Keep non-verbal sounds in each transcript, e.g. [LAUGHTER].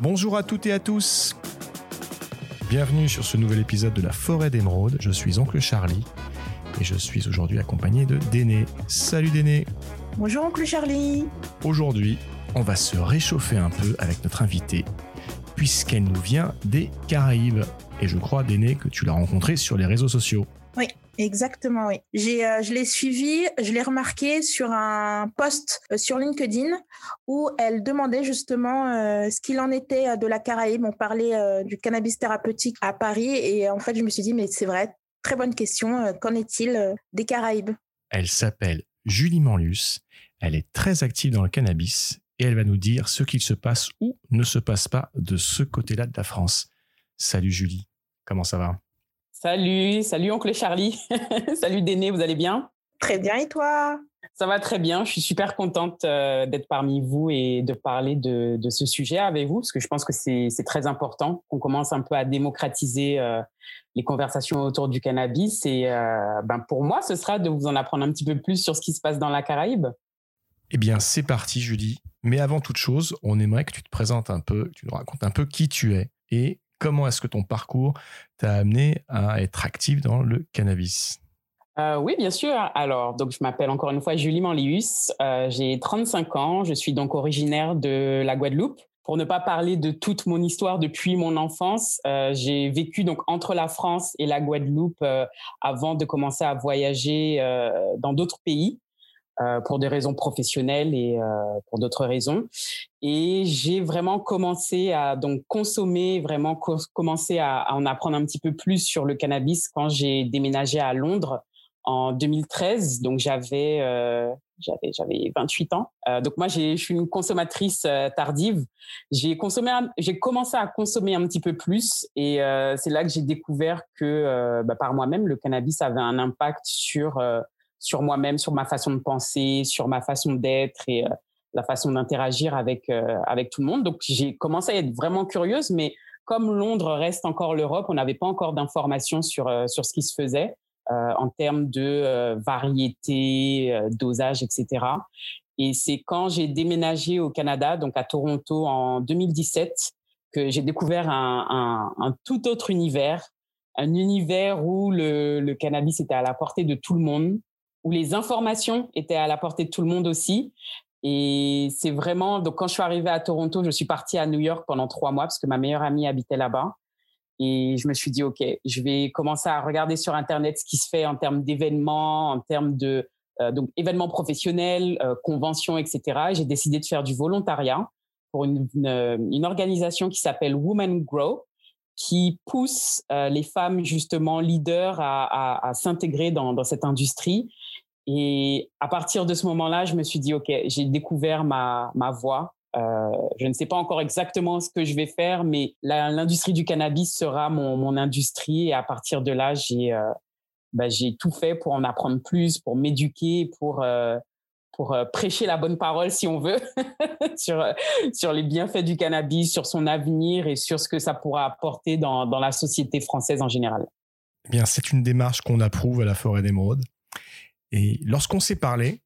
Bonjour à toutes et à tous. Bienvenue sur ce nouvel épisode de la Forêt d'Émeraude. Je suis Oncle Charlie et je suis aujourd'hui accompagné de Déné. Salut Déné. Bonjour Oncle Charlie. Aujourd'hui, on va se réchauffer un peu avec notre invitée puisqu'elle nous vient des Caraïbes. Et je crois, Déné, que tu l'as rencontrée sur les réseaux sociaux. Exactement, oui. J'ai, euh, je l'ai suivie, je l'ai remarqué sur un post euh, sur LinkedIn où elle demandait justement euh, ce qu'il en était de la Caraïbe. On parlait du cannabis thérapeutique à Paris et en fait, je me suis dit, mais c'est vrai, très bonne question. Qu'en est-il des Caraïbes? Elle s'appelle Julie Manlus. Elle est très active dans le cannabis et elle va nous dire ce qu'il se passe ou ne se passe pas de ce côté-là de la France. Salut Julie, comment ça va? Salut, salut oncle Charlie. [LAUGHS] salut Déné, vous allez bien? Très bien et toi? Ça va très bien, je suis super contente euh, d'être parmi vous et de parler de, ce sujet avec vous, parce que je pense que c'est très important qu'on commence un peu à démocratiser euh, les conversations autour du cannabis. Et euh, ben pour moi, ce sera de vous en apprendre un petit peu plus sur ce qui se passe dans la Caraïbe. Eh bien, c'est parti, Julie. Mais avant toute chose, on aimerait que tu te présentes un peu, que tu nous racontes un peu qui tu es et comment est-ce que ton parcours t'a amené à être active dans le cannabis? Euh, oui, bien sûr. Alors, donc, je m'appelle encore une fois Julie Manlius. Euh, j'ai 35 ans. Je suis donc originaire de la Guadeloupe. Pour ne pas parler de toute mon histoire depuis mon enfance, euh, j'ai vécu donc entre la France et la Guadeloupe avant de commencer à voyager dans d'autres pays. Euh, pour des raisons professionnelles et euh, pour d'autres raisons. Et j'ai vraiment commencé à donc consommer, vraiment commencer à, à, en apprendre un petit peu plus sur le cannabis quand j'ai déménagé à Londres en 2013. Donc j'avais euh, j'avais j'avais 28 ans. Euh, donc moi je suis une consommatrice euh, tardive. J'ai consommé j'ai commencé à consommer un petit peu plus et c'est là que j'ai découvert que bah, par moi-même le cannabis avait un impact sur sur moi-même, sur ma façon de penser, sur ma façon d'être et euh, la façon d'interagir avec euh, avec tout le monde. Donc j'ai commencé à être vraiment curieuse, mais comme Londres reste encore l'Europe, on n'avait pas encore d'informations sur euh, sur ce qui se faisait en termes de variété, dosage, etc. Et c'est quand j'ai déménagé au Canada, donc à Toronto en 2017, que j'ai découvert un, un, un, tout autre univers, un univers où le, le cannabis était à la portée de tout le monde, où les informations étaient à la portée de tout le monde aussi. Et c'est vraiment, donc quand je suis arrivée à Toronto, je suis partie à New York pendant trois mois parce que ma meilleure amie habitait là-bas. Et je me suis dit, OK, je vais commencer à regarder sur Internet ce qui se fait en termes d'événements, en termes de euh, donc événements professionnels, euh, conventions, etc. J'ai décidé de faire du volontariat pour une, organisation qui s'appelle Women Grow, qui pousse euh, les femmes justement leaders à, s'intégrer dans cette industrie et à partir de ce moment-là, je me suis dit, OK, j'ai découvert ma, ma voie. Euh, je ne sais pas encore exactement ce que je vais faire, mais l'industrie du cannabis sera mon, mon, industrie. Et à partir de là, j'ai euh, j'ai tout fait pour en apprendre plus, pour m'éduquer, pour euh, pour euh, prêcher la bonne parole, si on veut, [LAUGHS] sur sur les bienfaits du cannabis, sur son avenir et sur ce que ça pourra apporter dans dans la société française en général. Eh bien, c'est une démarche qu'on approuve à la Forêt d'Émeraude. Et lorsqu'on s'est parlé,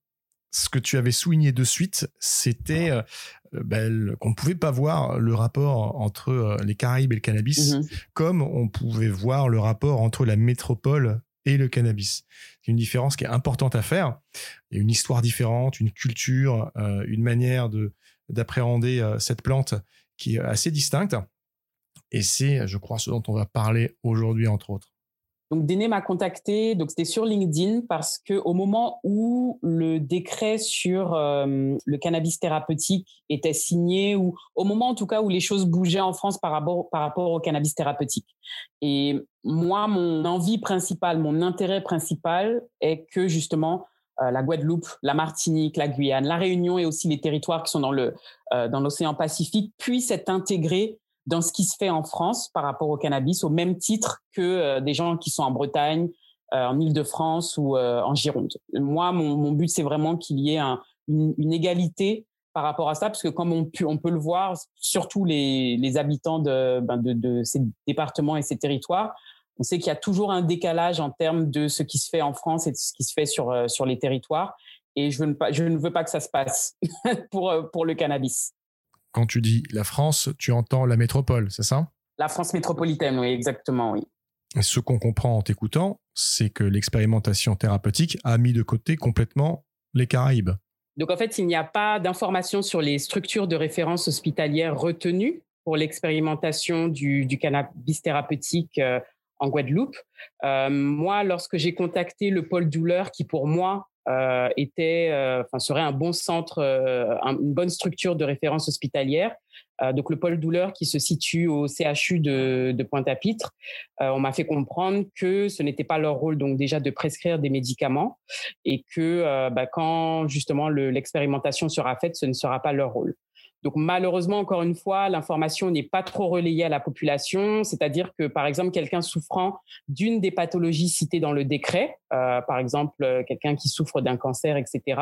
ce que tu avais souligné de suite, c'était euh, ben, qu'on ne pouvait pas voir le rapport entre euh, les Caraïbes et le cannabis mm-hmm. comme on pouvait voir le rapport entre la métropole et le cannabis. C'est une différence qui est importante à faire. Il y a une histoire différente, une culture, euh, une manière de d'appréhender cette plante qui est assez distincte. Et c'est, je crois, ce dont on va parler aujourd'hui, entre autres. Donc Déné m'a contacté, donc c'était sur LinkedIn parce que au moment où le décret sur euh, le cannabis thérapeutique était signé, ou au moment en tout cas où les choses bougeaient en France par rapport au cannabis thérapeutique. Et moi, mon envie principale, mon intérêt principal est que justement euh, la Guadeloupe, la Martinique, la Guyane, la Réunion et aussi les territoires qui sont dans euh, dans l'océan Pacifique puissent être intégrés dans ce qui se fait en France par rapport au cannabis, au même titre que euh, des gens qui sont en Bretagne, euh, en Île-de-France ou euh, en Gironde. Moi, mon, mon but, c'est vraiment qu'il y ait un, une, une, égalité par rapport à ça, parce que comme on, on peut le voir, surtout les, les habitants de, ben de, de, ces départements et ces territoires, on sait qu'il y a toujours un décalage en termes de ce qui se fait en France et de ce qui se fait sur, sur les territoires. Et je, veux ne pas, je ne veux pas que ça se passe [LAUGHS] pour, pour le cannabis. Quand tu dis la France, tu entends la métropole, c'est ça? La France métropolitaine, oui, exactement, oui. Et ce qu'on comprend en t'écoutant, c'est que l'expérimentation thérapeutique a mis de côté complètement les Caraïbes. Donc en fait, il n'y a pas d'informations sur les structures de référence hospitalière retenues pour l'expérimentation du, cannabis thérapeutique euh, en Guadeloupe. Euh, moi, lorsque j'ai contacté le pôle douleur, qui pour moi euh, était, euh, enfin, serait un bon centre, euh, une bonne structure de référence hospitalière. donc le pôle douleur qui se situe au CHU de, de Pointe-à-Pitre, on m'a fait comprendre que ce n'était pas leur rôle donc déjà de prescrire des médicaments et que bah, quand justement l'expérimentation sera faite, ce ne sera pas leur rôle. Donc malheureusement, encore une fois, l'information n'est pas trop relayée à la population, c'est-à-dire que par exemple, quelqu'un souffrant d'une des pathologies citées dans le décret, euh, par exemple euh, quelqu'un qui souffre d'un cancer, etc.,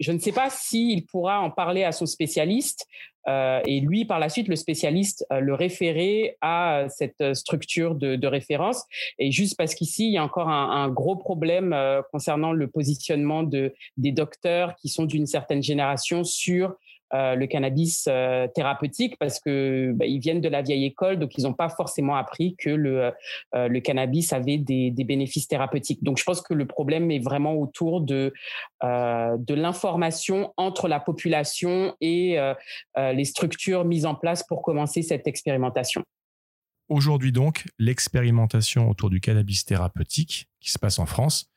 je ne sais pas s'il pourra en parler à son spécialiste euh, et lui, par la suite, le spécialiste le référer à cette structure de, référence. Et juste parce qu'ici, il y a encore un, gros problème concernant le positionnement de, des docteurs qui sont d'une certaine génération sur euh, le cannabis euh, thérapeutique parce que bah, ils viennent de la vieille école, donc ils n'ont pas forcément appris que le, euh, cannabis avait des, bénéfices thérapeutiques. Donc je pense que le problème est vraiment autour de l'information entre la population et les structures mises en place pour commencer cette expérimentation. Aujourd'hui donc, l'expérimentation autour du cannabis thérapeutique qui se passe en France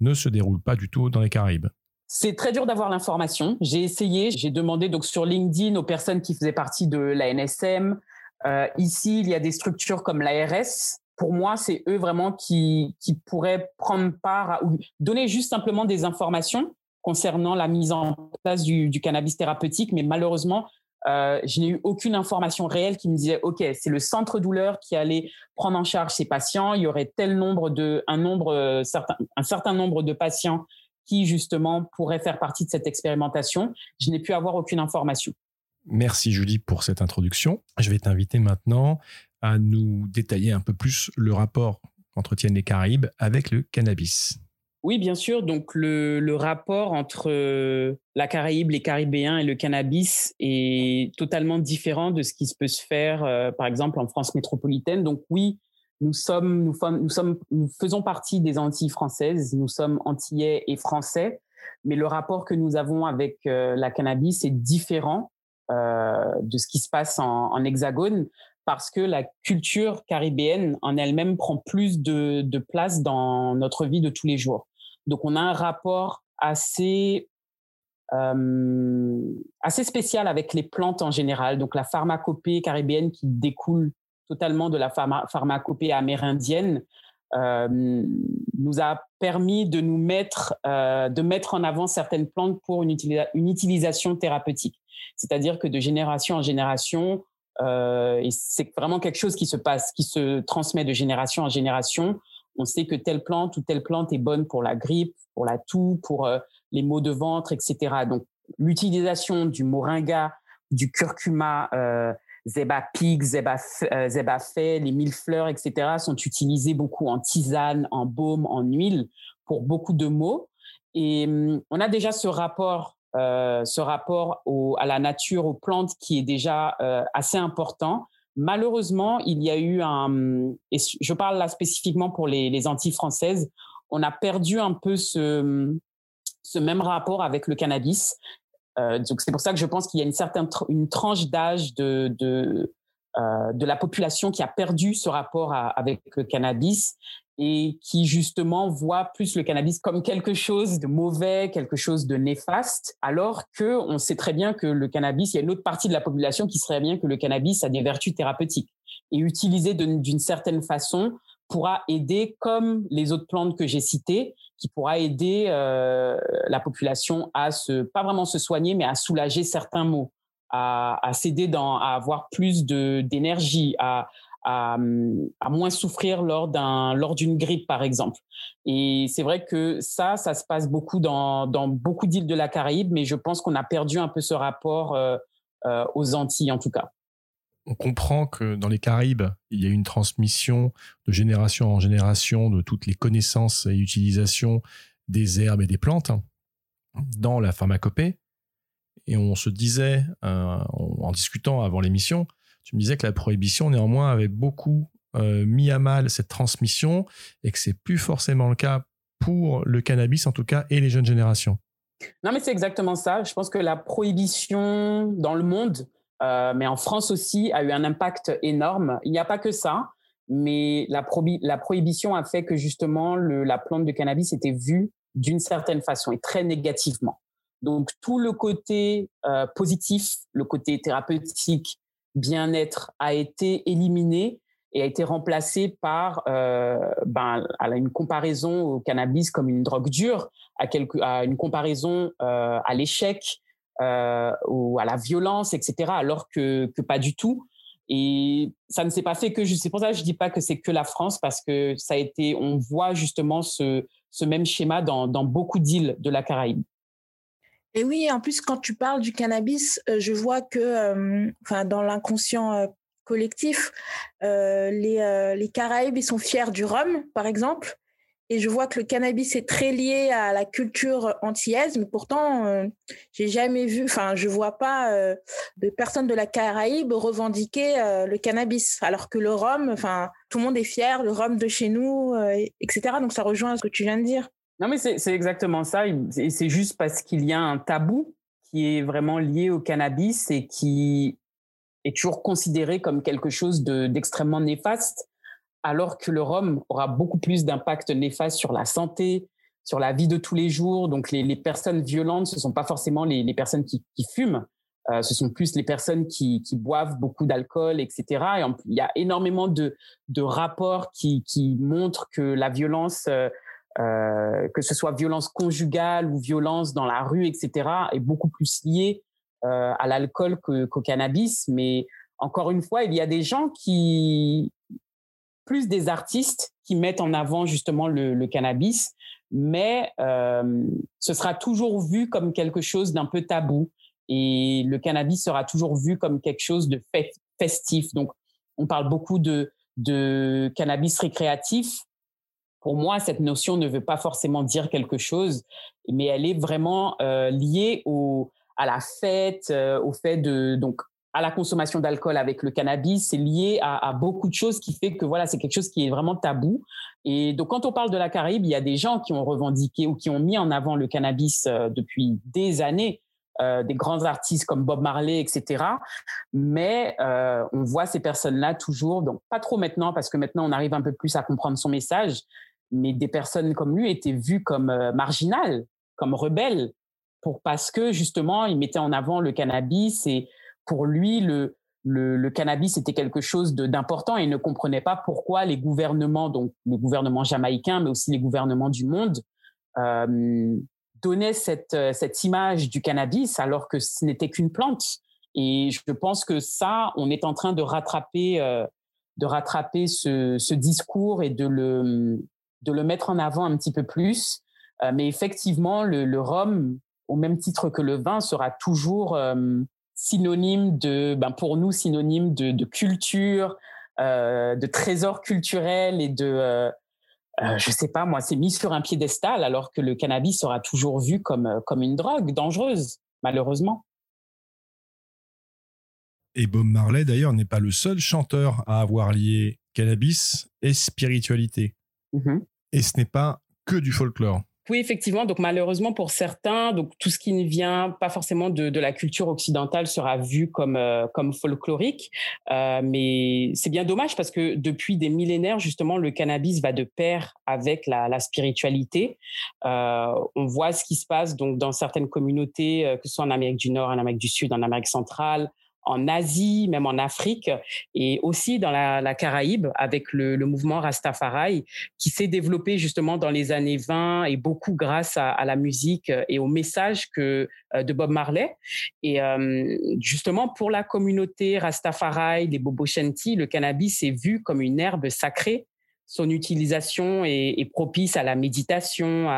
ne se déroule pas du tout dans les Caraïbes. C'est très dur d'avoir l'information. J'ai essayé, j'ai demandé donc sur LinkedIn aux personnes qui faisaient partie de la NSM. Euh, ici, il y a des structures comme l'ARS. Pour moi, c'est eux vraiment qui, pourraient prendre part ou donner juste simplement des informations concernant la mise en place du, cannabis thérapeutique. Mais malheureusement, euh, je n'ai eu aucune information réelle qui me disait OK, c'est le centre douleur qui allait prendre en charge ces patients. Il y aurait tel nombre de un nombre euh, certain un certain nombre de patients qui justement pourrait faire partie de cette expérimentation. Je n'ai pu avoir aucune information. Merci Julie pour cette introduction. Je vais t'inviter maintenant à nous détailler un peu plus le rapport qu'entretiennent les Caraïbes avec le cannabis. Oui, bien sûr. Donc le, rapport entre la Caraïbe, les Caribéens et le cannabis est totalement différent de ce qui se peut se faire, euh, par exemple, en France métropolitaine. Donc oui, nous sommes, nous, nous sommes, nous faisons partie des Antilles françaises. Nous sommes antillais et français, mais le rapport que nous avons avec euh, la cannabis est différent euh, de ce qui se passe en, en, hexagone parce que la culture caribéenne en elle-même prend plus de, de, place dans notre vie de tous les jours. Donc on a un rapport assez euh, assez spécial avec les plantes en général. Donc la pharmacopée caribéenne qui découle totalement de la pharmacopée amérindienne, euh, nous a permis de nous mettre, euh, de mettre en avant certaines plantes pour une, utilisation thérapeutique. C'est-à-dire que de génération en génération, euh, et c'est vraiment quelque chose qui se passe, qui se transmet de génération en génération. On sait que telle plante ou telle plante est bonne pour la grippe, pour la toux, pour les maux de ventre, etc. Donc, l'utilisation du moringa, du curcuma, Zeba Pig, Zeba, euh, les mille fleurs, etc. sont utilisés beaucoup en tisane, en baume, en huile pour beaucoup de maux. Et hum, on a déjà ce rapport, euh, ce rapport à la nature, aux plantes qui est déjà euh, assez important. Malheureusement, il y a eu un, et je parle là spécifiquement pour les, les Antilles françaises, on a perdu un peu ce, ce même rapport avec le cannabis. Euh, c'est pour ça que je pense qu'il y a une certaine une tranche d'âge de de, euh, de la population qui a perdu ce rapport avec le cannabis et qui justement voit plus le cannabis comme quelque chose de mauvais, quelque chose de néfaste, alors que on sait très bien que le cannabis, il y a une autre partie de la population qui serait bien que le cannabis a des vertus thérapeutiques et utilisé d'une certaine façon pourra aider, comme les autres plantes que j'ai citées, qui pourra aider euh, la population à se, pas vraiment se soigner, mais à soulager certains maux, à, à s'aider dans, à avoir plus de d'énergie, à, à, à, moins souffrir lors d'un lors d'une grippe par exemple. Et c'est vrai que ça, ça se passe beaucoup dans, dans beaucoup d'îles de la Caraïbe, mais je pense qu'on a perdu un peu ce rapport euh, euh, aux Antilles en tout cas on comprend que dans les Caraïbes, il y a une transmission de génération en génération de toutes les connaissances et utilisations des herbes et des plantes dans la pharmacopée. et on se disait, en discutant avant l'émission, tu me disais que la prohibition, néanmoins, avait beaucoup mis à mal cette transmission et que c'est plus forcément le cas pour le cannabis, en tout cas, et les jeunes générations. Non, mais c'est exactement ça. Je pense que la prohibition dans le monde, euh, mais en France aussi, a eu un impact énorme. Il n'y a pas que ça, mais la, la prohibition a fait que justement le, la plante de cannabis était vue d'une certaine façon et très négativement. Donc tout le côté euh, positif, le côté thérapeutique, bien-être a été éliminé et a été remplacé par euh, ben, une comparaison au cannabis comme une drogue dure, à, quelque, à une comparaison euh, à l'échec euh, ou à la violence, etc. Alors que, pas du tout. Et ça ne s'est pas fait que c'est pour ça que je dis pas que c'est que la France parce que ça a été, on voit justement ce, même schéma dans, beaucoup d'îles de la Caraïbe. Et oui, en plus, quand tu parles du cannabis, je vois que, enfin, dans l'inconscient collectif. Euh, les, euh, les Caraïbes, ils sont fiers du rhum, par exemple. Et je vois que le cannabis est très lié à la culture antillaise, mais pourtant, euh, j'ai jamais vu, enfin, je vois pas de personnes de la Caraïbe revendiquer le cannabis, alors que le rhum, enfin, tout le monde est fier, le rhum de chez nous, etc. Donc ça rejoint ce que tu viens de dire. Non, mais c'est exactement ça. Et c'est juste parce qu'il y a un tabou qui est vraiment lié au cannabis et qui est toujours considéré comme quelque chose d'extrêmement néfaste, alors que le rhum aura beaucoup plus d'impact néfaste sur la santé, sur la vie de tous les jours. Donc les, personnes violentes, ce sont pas forcément les, personnes qui, fument, euh, ce sont plus les personnes qui, boivent beaucoup d'alcool, etc. Et il y a énormément de, rapports qui, montrent que la violence, euh, euh, que ce soit violence conjugale ou violence dans la rue, etc., est beaucoup plus liée euh, à l'alcool qu'au cannabis. Mais encore une fois, il y a des gens qui, plus des artistes, qui mettent en avant justement le, cannabis, mais euh, ce sera toujours vu comme quelque chose d'un peu tabou. Et le cannabis sera toujours vu comme quelque chose de festif. Donc, on parle beaucoup de, cannabis récréatif. Pour moi, cette notion ne veut pas forcément dire quelque chose, mais elle est vraiment euh, liée au, à la fête, euh, au fait de donc à la consommation d'alcool avec le cannabis, c'est lié à, beaucoup de choses qui fait que voilà, c'est quelque chose qui est vraiment tabou. Et donc quand on parle de la Caraïbe, il y a des gens qui ont revendiqué ou qui ont mis en avant le cannabis euh, depuis des années. Euh, des grands artistes comme Bob Marley, etc. Mais on voit ces personnes-là toujours, donc pas trop maintenant parce que maintenant on arrive un peu plus à comprendre son message, mais des personnes comme lui étaient vues comme marginales, comme rebelles, pour parce que justement il mettait en avant le cannabis et pour lui le cannabis était quelque chose d'important et il ne comprenait pas pourquoi les gouvernements, donc le gouvernement jamaïcain, mais aussi les gouvernements du monde, euh, donnaient cette, cette image du cannabis alors que ce n'était qu'une plante. Et je pense que ça, on est en train de rattraper, euh, de rattraper ce, discours et de le, mettre en avant un petit peu plus. Euh, mais effectivement, le, rhum, au même titre que le vin, sera toujours euh, synonyme de, ben pour nous, synonyme de, de culture, euh, de trésor culturel et de, euh, euh, je sais pas moi, c'est mis sur un piédestal alors que le cannabis sera toujours vu comme, comme une drogue dangereuse, malheureusement. Et Bob Marley, d'ailleurs, n'est pas le seul chanteur à avoir lié cannabis et spiritualité. Mm-hmm. Et ce n'est pas que du folklore. Oui, effectivement. Donc malheureusement pour certains, donc tout ce qui ne vient pas forcément de, la culture occidentale sera vu comme euh, comme folklorique. Euh, mais c'est bien dommage parce que depuis des millénaires justement le cannabis va de pair avec la, spiritualité. Euh, on voit ce qui se passe donc dans certaines communautés, que ce soit en Amérique du Nord, en Amérique du Sud, en Amérique centrale, en Asie, même en Afrique, et aussi dans la, Caraïbe avec le, mouvement Rastafari qui s'est développé justement dans les années 20 et beaucoup grâce à, à la musique et au message que euh, de Bob Marley. Et euh, justement pour la communauté Rastafari, les Bobo Shanti, le cannabis est vu comme une herbe sacrée son utilisation est, propice à la méditation,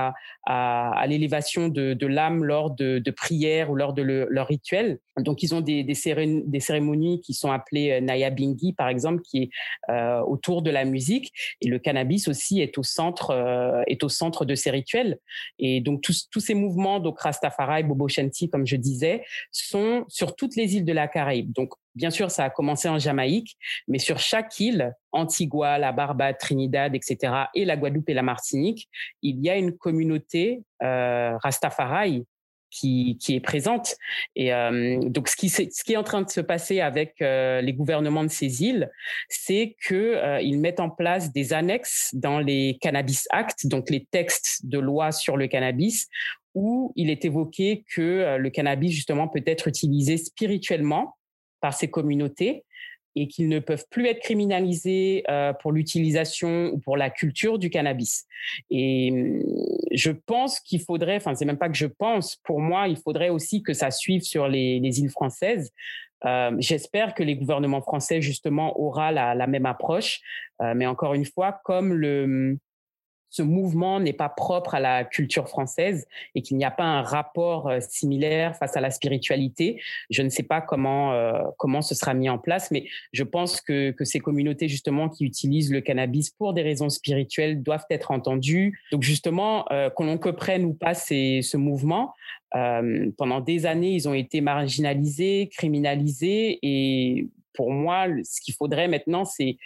à, l'élévation de, l'âme lors de, prières ou lors de leur rituel. Donc, ils ont des, cérémonies qui sont appelées euh, Naya Bingi, par exemple, qui est euh, autour de la musique. Et le cannabis aussi est au centre, euh, est au centre de ces rituels. Et donc, tous, tous ces mouvements, donc Rastafari, Bobo Shanti, comme je disais, sont sur toutes les îles de la Caraïbe. Donc, Bien sûr, ça a commencé en Jamaïque, mais sur chaque île, Antigua, la Barbade, Trinidad, etc., et la Guadeloupe et la Martinique, il y a une communauté euh, qui, est présente. Et euh, donc, ce qui, est en train de se passer avec euh, les gouvernements de ces îles, c'est qu'ils euh, ils mettent en place des annexes dans les Cannabis Act, donc les textes de loi sur le cannabis, où il est évoqué que euh, le cannabis, justement, peut être utilisé spirituellement par ces communautés et qu'ils ne peuvent plus être criminalisés euh, pour l'utilisation ou pour la culture du cannabis. Et hum, je pense qu'il faudrait, enfin c'est même pas que je pense, pour moi il faudrait aussi que ça suive sur les, îles françaises. Euh, j'espère que les gouvernements français justement aura la, même approche, euh, mais encore une fois, comme le hum, ce mouvement n'est pas propre à la culture française et qu'il n'y a pas un rapport euh, similaire face à la spiritualité. Je ne sais pas comment euh, comment ce sera mis en place, mais je pense que que ces communautés justement qui utilisent le cannabis pour des raisons spirituelles doivent être entendues. Donc justement, euh, qu'on que prenne ou pas ces, ce mouvement, pendant des années, ils ont été marginalisés, criminalisés et pour moi, ce qu'il faudrait maintenant, c'est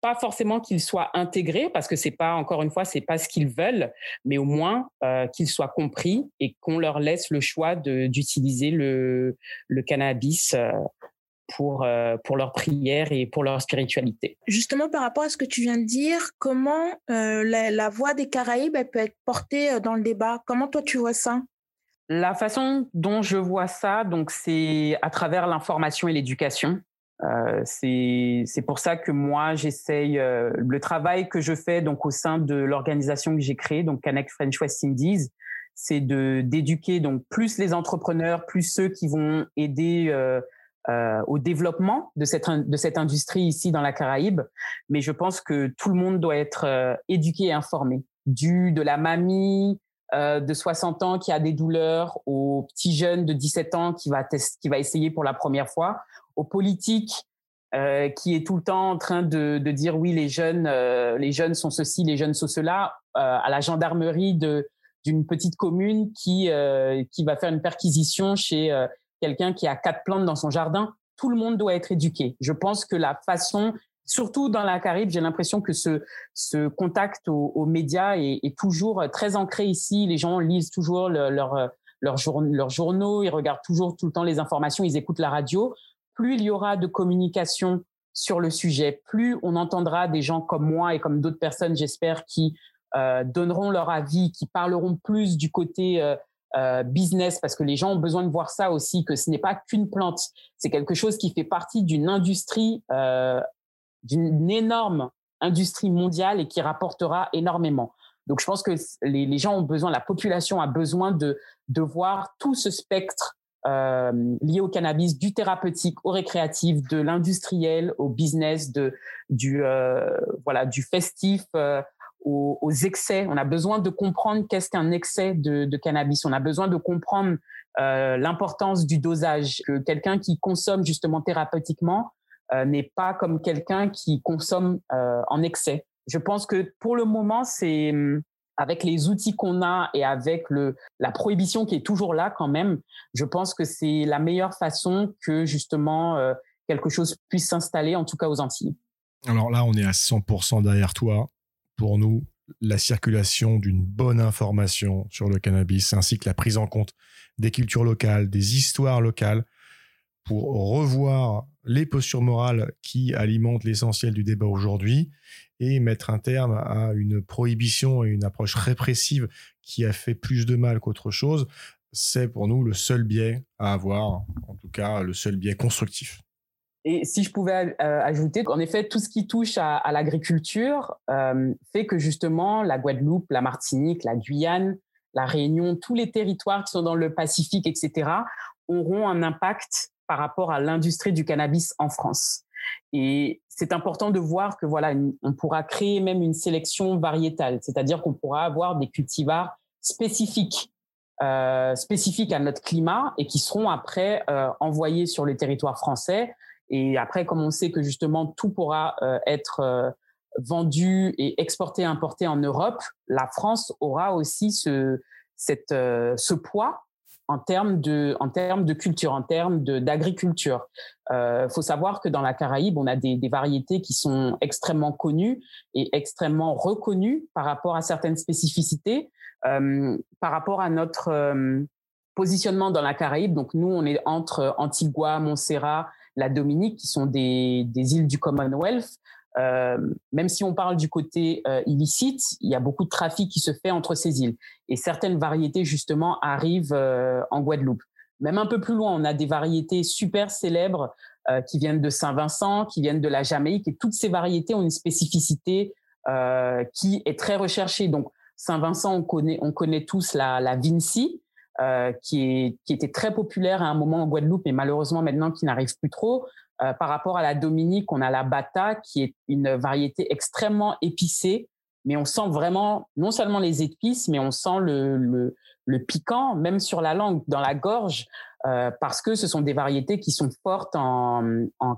pas forcément qu'ils soient intégrés parce que c'est pas encore une fois c'est pas ce qu'ils veulent mais au moins euh, qu'ils soient compris et qu'on leur laisse le choix d'utiliser le, le cannabis euh, pour euh, pour leur prière et pour leur spiritualité. Justement par rapport à ce que tu viens de dire, comment la, la, voix des Caraïbes elle peut être portée dans le débat? Comment toi tu vois ça? La façon dont je vois ça donc c'est à travers l'information et l'éducation. Euh, c'est pour ça que moi j'essaye euh, le travail que je fais donc au sein de l'organisation que j'ai créée donc Connect French West Indies c'est de d'éduquer donc plus les entrepreneurs plus ceux qui vont aider euh, euh au développement de cette de cette industrie ici dans la Caraïbe. Mais je pense que tout le monde doit être euh, éduqué et informé. Du de la mamie de 60 ans qui a des douleurs au petit jeune de 17 ans qui va qui va essayer pour la première fois aux politiques euh, qui est tout le temps en train de, dire oui les jeunes euh, les jeunes sont ceci les jeunes sont cela euh, à la gendarmerie de d'une petite commune qui qui va faire une perquisition chez quelqu'un qui a quatre plantes dans son jardin. Tout le monde doit être éduqué. Je pense que la façon surtout dans la Caraïbe j'ai l'impression que ce ce contact aux, médias est, toujours très ancré ici. Les gens lisent toujours leur leurs leurs journaux, ils regardent toujours tout le temps les informations, ils écoutent la radio plus il y aura de communication sur le sujet, plus on entendra des gens comme moi et comme d'autres personnes, j'espère, qui euh, donneront leur avis, qui parleront plus du côté euh, euh, business, parce que les gens ont besoin de voir ça aussi, que ce n'est pas qu'une plante, c'est quelque chose qui fait partie d'une industrie, d'une énorme industrie mondiale et qui rapportera énormément. Donc je pense que les, gens ont besoin, la population a besoin de voir tout ce spectre euh, liées au cannabis, du thérapeutique au récréatif, de l'industriel au business, de, du, euh, voilà, du festif euh, aux, excès. On a besoin de comprendre qu'est-ce qu'un excès de, de, cannabis. On a besoin de comprendre euh, l'importance du dosage. Que quelqu'un qui consomme justement thérapeutiquement n'est pas comme quelqu'un qui consomme en excès. Je pense que pour le moment, c'est avec les outils qu'on a et avec la prohibition qui est toujours là quand même, je pense que c'est la meilleure façon que justement euh, quelque chose puisse s'installer, en tout cas aux Antilles. Alors là, on est à 100% derrière toi. Pour nous, la circulation d'une bonne information sur le cannabis, ainsi que la prise en compte des cultures locales, des histoires locales, pour revoir les postures morales qui alimentent l'essentiel du débat aujourd'hui et mettre un terme à une prohibition et une approche répressive qui a fait plus de mal qu'autre chose, c'est pour nous le seul biais à avoir, en tout cas le seul biais constructif. Et si je pouvais euh, ajouter, en effet, tout ce qui touche à, l'agriculture euh, fait que justement la Guadeloupe, la Martinique, la Guyane, la Réunion, tous les territoires qui sont dans le Pacifique, etc., auront un impact par rapport à l'industrie du cannabis en France. Et c'est important de voir que voilà, on pourra créer même une sélection variétale, c'est-à-dire qu'on pourra avoir des cultivars spécifiques euh, spécifiques à notre climat et qui seront après euh, envoyés sur le territoire français. Et après, comme on sait que justement tout pourra euh, être vendu et exporté, importé en Europe, la France aura aussi ce poids en termes de, en termes de culture, en termes d'agriculture. Il euh, faut savoir que dans la Caraïbe, on a des, variétés qui sont extrêmement connues et extrêmement reconnues par rapport à certaines spécificités. Euh, par rapport à notre euh, positionnement dans la Caraïbe, donc nous, on est entre Antigua, Montserrat, la Dominique, qui sont des, des îles du Commonwealth. Euh, même si on parle du côté euh, illicite, il y a beaucoup de trafic qui se fait entre ces îles. Et certaines variétés, justement, arrivent euh, en Guadeloupe. Même un peu plus loin, on a des variétés super célèbres qui viennent de Saint-Vincent, qui viennent de la Jamaïque. Et toutes ces variétés ont une spécificité qui est très recherchée. Donc, Saint-Vincent, on connaît, on connaît tous la, la Vinci, qui, qui était très populaire à un moment en Guadeloupe, mais malheureusement maintenant qui n'arrive plus trop. Euh, par rapport à la Dominique, on a la Bata, qui est une variété extrêmement épicée, mais on sent vraiment non seulement les épices, mais on sent le, le, le piquant, même sur la langue, dans la gorge, euh, parce que ce sont des variétés qui sont fortes en, en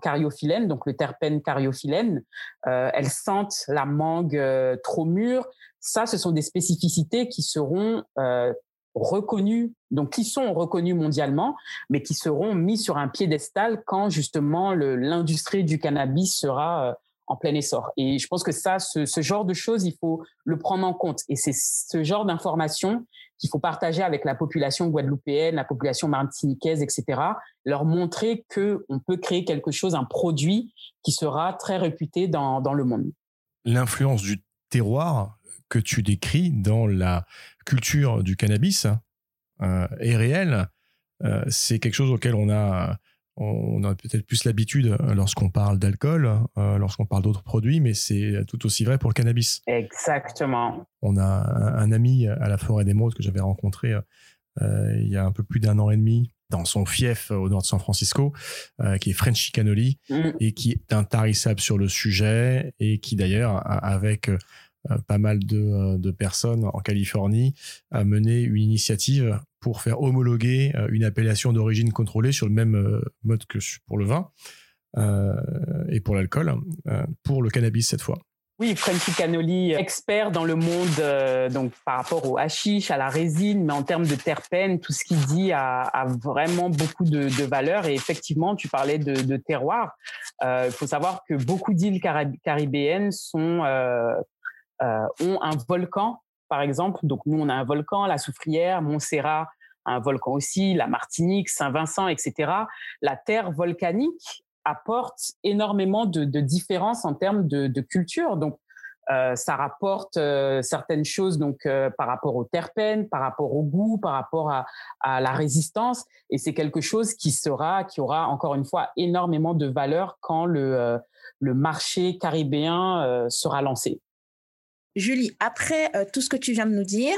donc le terpène cariophyllène. Euh, elles sentent la mangue euh, trop mûre. Ça, ce sont des spécificités qui seront euh, reconnus, donc qui sont reconnus mondialement, mais qui seront mis sur un piédestal quand justement l'industrie du cannabis sera euh, en plein essor. Et je pense que ça, ce, genre de choses, il faut le prendre en compte. Et c'est ce genre d'informations qu'il faut partager avec la population guadeloupéenne, la population martiniquaise, etc. Leur montrer que on peut créer quelque chose, un produit qui sera très réputé dans, dans le monde. L'influence du terroir que tu décris dans la culture du cannabis euh, est réelle. Euh, c'est quelque chose auquel on a, on a peut-être plus l'habitude lorsqu'on parle d'alcool, euh, lorsqu'on parle d'autres produits, mais c'est tout aussi vrai pour le cannabis. Exactement. On a un, un ami à la Forêt d'Émeraude que j'avais rencontré il y a un peu plus d'un an et demi dans son fief au nord de San Francisco, euh, qui est Frenchy Cannoli, mm. et qui est intarissable sur le sujet, et qui d'ailleurs, avec pas mal de, euh, de, personnes en Californie a mené une initiative pour faire homologuer euh, une appellation d'origine contrôlée sur le même mode que pour le vin et pour l'alcool, pour le cannabis cette fois. Oui, Frankie Canoli, expert dans le monde, donc par rapport au hashish, à la résine, mais en termes de terpènes, tout ce qu'il dit a, vraiment beaucoup de, valeur. Et effectivement, tu parlais de, terroir. Il faut savoir que beaucoup d'îles caribéennes sont euh, ont un volcan, par exemple. Donc nous, on a un volcan, la Soufrière, Montserrat, un volcan aussi, la Martinique, Saint-Vincent, etc. La terre volcanique apporte énormément de, de différences en termes de, de culture. Donc, euh, ça rapporte euh, certaines choses donc euh, par rapport aux terpènes, par rapport au goût, par rapport à, à la résistance, et c'est quelque chose qui sera, qui aura encore une fois énormément de valeur quand le euh, le marché caribéen euh, sera lancé. Julie, après euh, tout ce que tu viens de nous dire,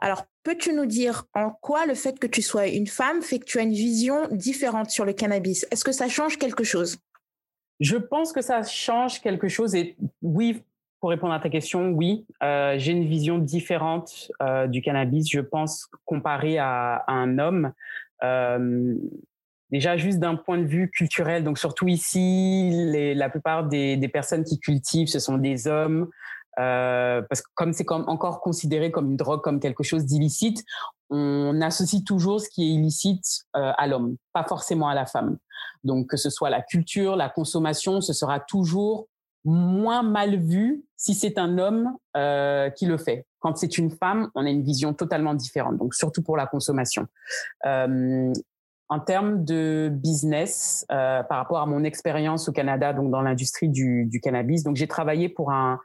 alors peux-tu nous dire en quoi le fait que tu sois une femme fait que tu as une vision différente sur le cannabis? Est-ce que ça change quelque chose? Je pense que ça change quelque chose et oui, pour répondre à ta question, oui, euh, j'ai une vision différente euh, du cannabis, je pense, comparé à, un homme. Déjà juste d'un point de vue culturel, donc surtout ici, la plupart des, personnes qui cultivent, ce sont des hommes. Euh, parce que comme c'est encore considéré comme une drogue, comme quelque chose d'illicite, on associe toujours ce qui est illicite euh, à l'homme, pas forcément à la femme. Donc que ce soit la culture, la consommation, ce sera toujours moins mal vu si c'est un homme euh, qui le fait. Quand c'est une femme, on a une vision totalement différente. Donc surtout pour la consommation. Euh, en termes de business, euh, par rapport à mon expérience au Canada, donc dans l'industrie du, du, cannabis, donc j'ai travaillé pour un,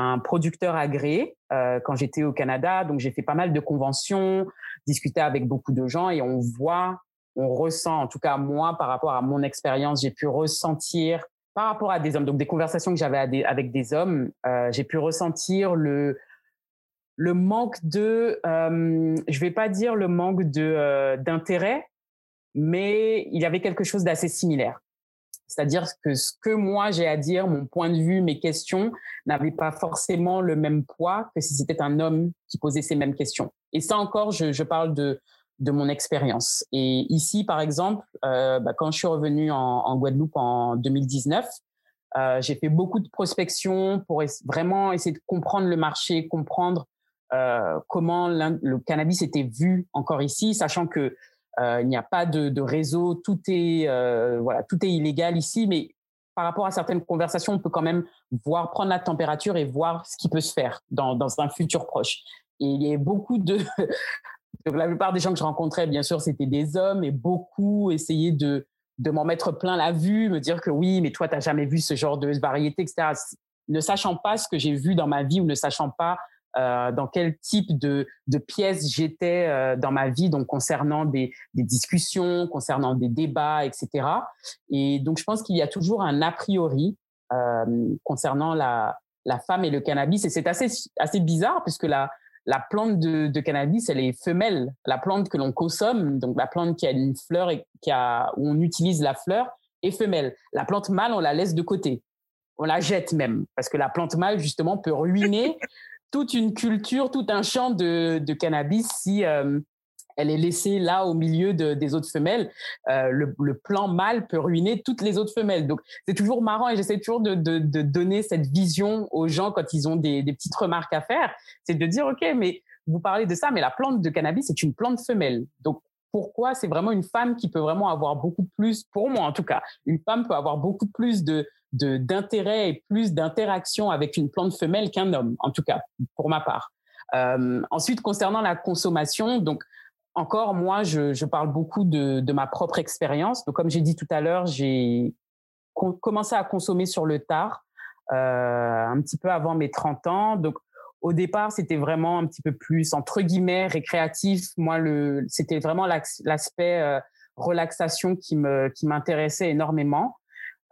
un producteur agréé euh, quand j'étais au Canada. Donc j'ai fait pas mal de conventions, discuté avec beaucoup de gens et on voit, on ressent, en tout cas moi par rapport à mon expérience, j'ai pu ressentir par rapport à des hommes, donc des conversations que j'avais avec des hommes, euh, j'ai pu ressentir le le manque de, euh, je vais pas dire le manque d'intérêt, mais il y avait quelque chose d'assez similaire. C'est-à-dire que ce que moi j'ai à dire, mon point de vue, mes questions n'avaient pas forcément le même poids que si c'était un homme qui posait ces mêmes questions. Et ça encore, je, parle de de mon expérience. Et ici, par exemple, euh, bah, quand je suis revenue en, Guadeloupe en 2019, euh, j'ai fait beaucoup de prospection pour vraiment essayer de comprendre le marché, comprendre euh, comment le cannabis était vu encore ici, sachant que il n'y a pas de, réseau, tout est euh, voilà, tout est illégal ici, mais par rapport à certaines conversations, on peut quand même voir prendre la température et voir ce qui peut se faire dans, un futur proche. Et il y a beaucoup de [LAUGHS] la plupart des gens que je rencontrais, bien sûr, c'était des hommes et beaucoup essayaient de de m'en mettre plein la vue, me dire que oui, mais toi, tu n'as jamais vu ce genre de variété, etc. Ne sachant pas ce que j'ai vu dans ma vie ou ne sachant pas euh, dans quel type de, de pièce j'étais euh, dans ma vie, donc concernant des, discussions, concernant des débats, etc. Et donc, je pense qu'il y a toujours un a priori euh, concernant la, la femme et le cannabis. Et c'est assez, assez bizarre puisque la, la plante de, cannabis, elle est femelle. La plante que l'on consomme, donc la plante qui a une fleur et qui a, où on utilise la fleur, est femelle. La plante mâle, on la laisse de côté. On la jette même, parce que la plante mâle, justement, peut ruiner toute une culture, tout un champ de, cannabis si, euh, elle est laissée là au milieu des autres femelles. Euh, le, plan mâle peut ruiner toutes les autres femelles. Donc c'est toujours marrant et j'essaie toujours de, donner cette vision aux gens quand ils ont des, petites remarques à faire. C'est de dire ok, mais vous parlez de ça, mais la plante de cannabis c'est une plante femelle. Donc pourquoi c'est vraiment une femme qui peut vraiment avoir beaucoup plus, pour moi en tout cas, une femme peut avoir beaucoup plus de d'intérêt et plus d'interaction avec une plante femelle qu'un homme, en tout cas pour ma part. Euh, ensuite, concernant la consommation, donc encore, moi, je, parle beaucoup de, ma propre expérience. Donc, comme j'ai dit tout à l'heure, j'ai commencé à consommer sur le tard, euh, un petit peu avant mes 30 ans. Donc, au départ, c'était vraiment un petit peu plus, entre guillemets, récréatif. Moi, le, c'était vraiment l'aspect euh, relaxation qui me, qui m'intéressait énormément.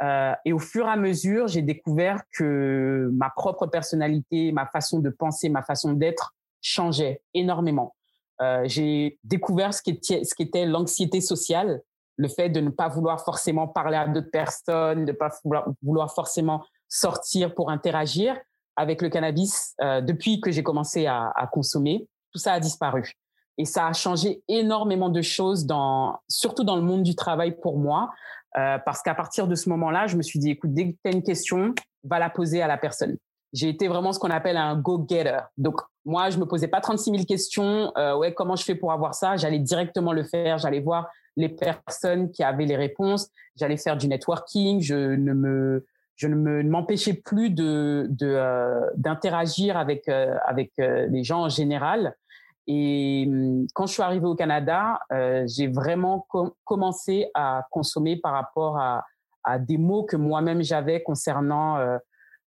Euh, et au fur et à mesure, j'ai découvert que ma propre personnalité, ma façon de penser, ma façon d'être changeait énormément. Euh, j'ai découvert ce qu'était ce qu'était l'anxiété sociale, le fait de ne pas vouloir forcément parler à d'autres personnes, de ne pas vouloir, forcément sortir pour interagir avec le cannabis. Euh, depuis que j'ai commencé à, consommer, tout ça a disparu. Et ça a changé énormément de choses, surtout dans le monde du travail pour moi, euh, parce qu'à partir de ce moment-là, je me suis dit, écoute, dès que tu as une question, va la poser à la personne j'ai été vraiment ce qu'on appelle un go-getter. Donc, moi, je me posais pas 36 000 questions. Euh, ouais, comment je fais pour avoir ça? J'allais directement le faire. J'allais voir les personnes qui avaient les réponses. J'allais faire du networking. Je ne me, je ne me m'empêchais plus euh, d'interagir avec euh, avec euh, les gens en général. Et hum, quand je suis arrivée au Canada, j'ai vraiment commencé à consommer par rapport à, des mots que moi-même j'avais concernant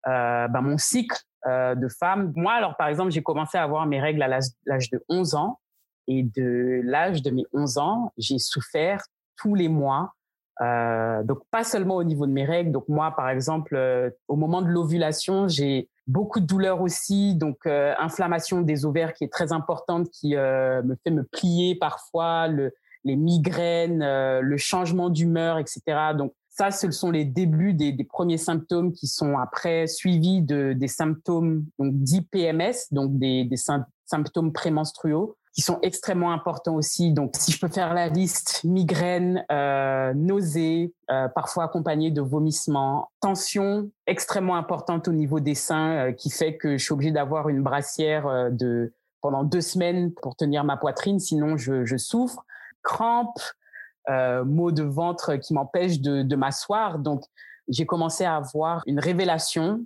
ben, mon cycle de femme. Moi, alors par exemple, j'ai commencé à avoir mes règles à l'âge de 11 ans. Et de l'âge de mes 11 ans, j'ai souffert tous les mois. Euh, donc pas seulement au niveau de mes règles. Donc moi, par exemple, euh, au moment de l'ovulation, j'ai beaucoup de douleurs aussi. Donc euh, inflammation des ovaires qui est très importante, qui me fait me plier parfois, le, les migraines, le changement d'humeur, etc. Donc ça, ce sont les débuts des, des, premiers symptômes qui sont après suivis de, des symptômes donc d'IPMS, donc des, des symptômes prémenstruaux, qui sont extrêmement importants aussi. Donc, si je peux faire la liste, migraine, euh, nausées, euh, parfois accompagnées de vomissements, tension extrêmement importante au niveau des seins, euh, qui fait que je suis obligée d'avoir une brassière euh, de pendant deux semaines pour tenir ma poitrine, sinon je, souffre. Crampes, maux de ventre qui m'empêchent de, m'asseoir. Donc, j'ai commencé à avoir une révélation.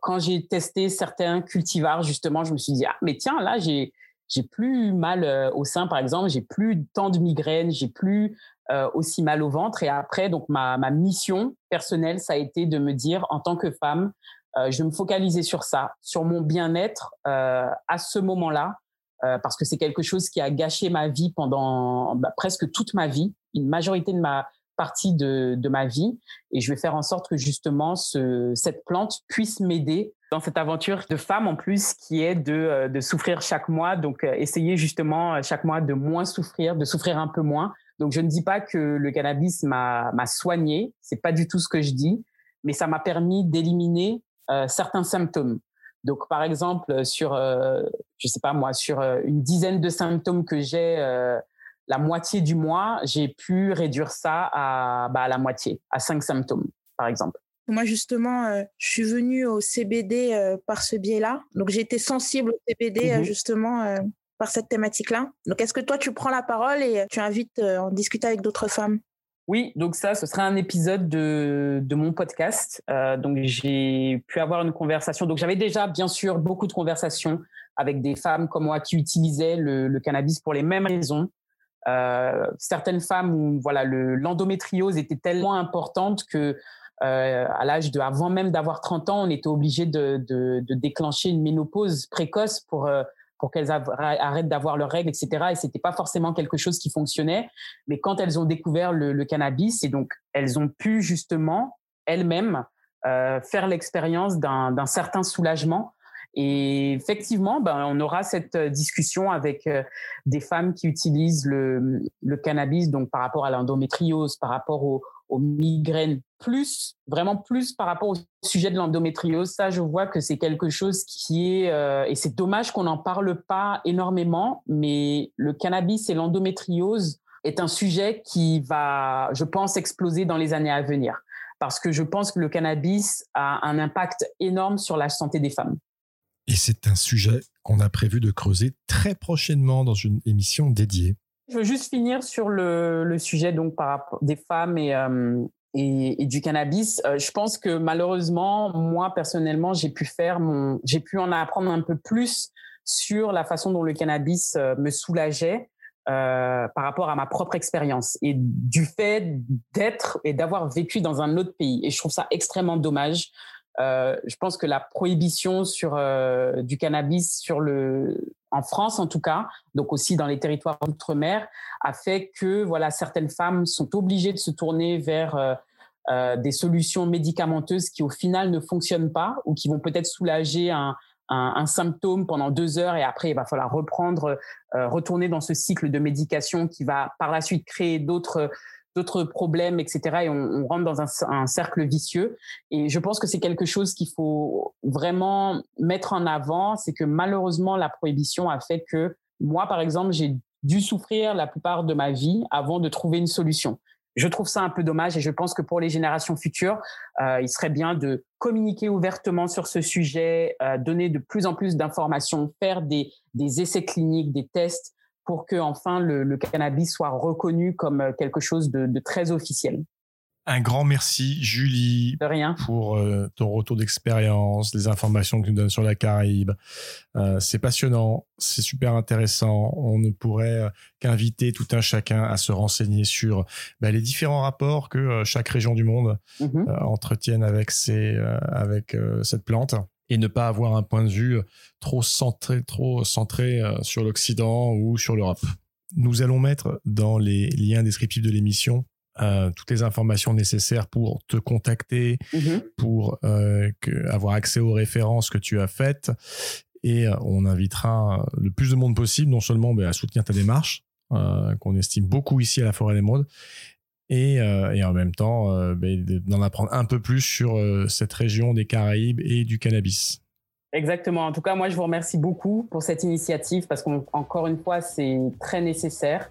Quand j'ai testé certains cultivars, justement, je me suis dit, ah, mais tiens, là, j'ai, j'ai plus mal euh, au sein, par exemple, j'ai plus tant de migraines, j'ai plus euh, aussi mal au ventre. Et après, donc, ma, ma mission personnelle, ça a été de me dire, en tant que femme, euh, je vais me focaliser sur ça, sur mon bien-être à ce moment-là, parce que c'est quelque chose qui a gâché ma vie pendant bah, presque toute ma vie, une majorité de ma partie de, de, ma vie. Et je vais faire en sorte que justement ce, cette plante puisse m'aider dans cette aventure de femme en plus qui est de, euh, de souffrir chaque mois. Donc euh, essayer justement chaque mois de moins souffrir, de souffrir un peu moins Donc, je ne dis pas que le cannabis m'a soigné, c'est pas du tout ce que je dis, mais ça m'a permis d'éliminer euh, certains symptômes. Donc, par exemple, sur, euh, je sais pas moi, sur euh, une dizaine de symptômes que j'ai euh, la moitié du mois, j'ai pu réduire ça à, bah, à la moitié, à cinq symptômes, par exemple. Moi, justement, euh, je suis venue au CBD euh, par ce biais-là. Donc, j'ai été sensible au CBD, Mhm. justement, par cette thématique-là. Donc, est-ce que toi, tu prends la parole et tu invites à en discuter avec d'autres femmes? Oui, donc ça, ce sera un épisode de, de mon podcast. Euh, donc j'ai pu avoir une conversation. Donc j'avais déjà, bien sûr, beaucoup de conversations avec des femmes comme moi qui utilisaient le, le cannabis pour les mêmes raisons. Euh, certaines femmes où voilà le l'endométriose était tellement importante que euh, à l'âge de avant même d'avoir 30 ans, on était obligé de, de, de déclencher une ménopause précoce pour euh, pour qu'elles arrêtent d'avoir leurs règles, etc. Et c'était pas forcément quelque chose qui fonctionnait. Mais quand elles ont découvert le, le cannabis, et donc elles ont pu justement elles-mêmes euh, faire l'expérience d'un certain soulagement. Et effectivement, ben, on aura cette euh, discussion avec euh, des femmes qui utilisent le, cannabis, donc par rapport à l'endométriose, par rapport aux migraines, plus, vraiment plus par rapport au sujet de l'endométriose. Ça, je vois que c'est quelque chose qui est, euh, et c'est dommage qu'on n'en parle pas énormément, mais le cannabis et l'endométriose est un sujet qui va, je pense, exploser dans les années à venir. Parce que je pense que le cannabis a un impact énorme sur la santé des femmes. Et c'est un sujet qu'on a prévu de creuser très prochainement dans une émission dédiée. Je veux juste finir sur le, sujet donc des femmes et, euh, du cannabis. Euh, je pense que malheureusement, moi personnellement, j'ai pu faire mon, j'ai pu en apprendre un peu plus sur la façon dont le cannabis euh, me soulageait par rapport à ma propre expérience et du fait d'être et d'avoir vécu dans un autre pays. Et je trouve ça extrêmement dommage. Euh, je pense que la prohibition sur euh, du cannabis sur le en France en tout cas, donc aussi dans les territoires d'outre-mer, a fait que voilà certaines femmes sont obligées de se tourner vers euh, des solutions médicamenteuses qui au final ne fonctionnent pas ou qui vont peut-être soulager un, symptôme pendant deux heures et après il va falloir reprendre, retourner dans ce cycle de médication qui va par la suite créer d'autres d'autres problèmes, etc. Et on, on rentre dans un, un, cercle vicieux. Et je pense que c'est quelque chose qu'il faut vraiment mettre en avant, c'est que malheureusement la prohibition a fait que moi, par exemple, j'ai dû souffrir la plupart de ma vie avant de trouver une solution. Je trouve ça un peu dommage et je pense que pour les générations futures, euh, il serait bien de communiquer ouvertement sur ce sujet, euh, donner de plus en plus d'informations, faire des, des essais cliniques, des tests pour que enfin le, le, cannabis soit reconnu comme quelque chose de, de, très officiel. Un grand merci, Julie, de rien. pour euh, ton retour d'expérience, les informations que tu nous donnes sur la Caraïbe. Euh, c'est passionnant, c'est super intéressant. On ne pourrait euh, qu'inviter tout un chacun à se renseigner sur bah, les différents rapports que euh, chaque région du monde mm -hmm. avec, ces, euh, avec cette plante et ne pas avoir un point de vue trop centré, trop centré euh, sur l'Occident ou sur l'Europe. Nous allons mettre dans les liens descriptifs de l'émission euh, toutes les informations nécessaires pour te contacter, -hmm. pour euh, que, avoir accès aux références que tu as faites. Et euh, on invitera le plus de monde possible, non seulement bah, à soutenir ta démarche, euh, qu'on estime beaucoup ici à la Forêt d'Émeraude, et, euh, et, en même temps euh, d'en apprendre un peu plus sur euh, cette région des Caraïbes et du cannabis. Exactement. En tout cas, moi, je vous remercie beaucoup pour cette initiative parce qu'encore une fois, c'est très nécessaire.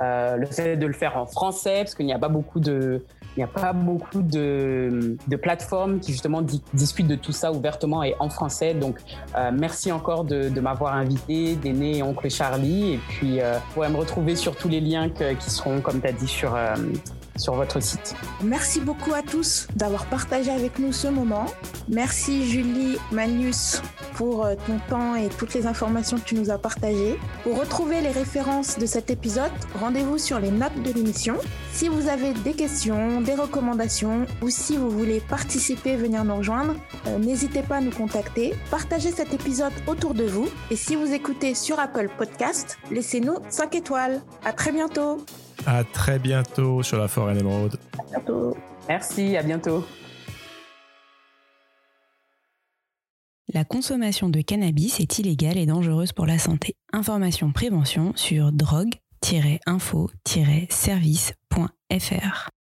Le fait de le faire en français, parce qu'il n'y a pas beaucoup de, il n'y a pas beaucoup de, plateformes qui justement di discutent de tout ça ouvertement et en français. Donc, merci encore de, m'avoir invité, d'aîné et oncle Charlie. Et puis, euh, vous pourrez me retrouver sur tous les liens qui seront, comme tu as dit, sur, sur votre site. Merci beaucoup à tous d'avoir partagé avec nous ce moment. Merci Julie Manius pour euh, ton temps et toutes les informations que tu nous as partagées. Pour retrouver les références de cet épisode, rendez-vous sur les notes de l'émission. Si vous avez des questions, des recommandations ou si vous voulez participer, venir nous rejoindre, euh, n'hésitez pas à nous contacter. Partagez cet épisode autour de vous et si vous écoutez sur Apple Podcast, laissez-nous 5 étoiles. À très bientôt. À très bientôt sur la forêt d'émeraude. À bientôt. Merci, à bientôt. La consommation de cannabis est illégale et dangereuse pour la santé. Information prévention sur drogue info-service.fr.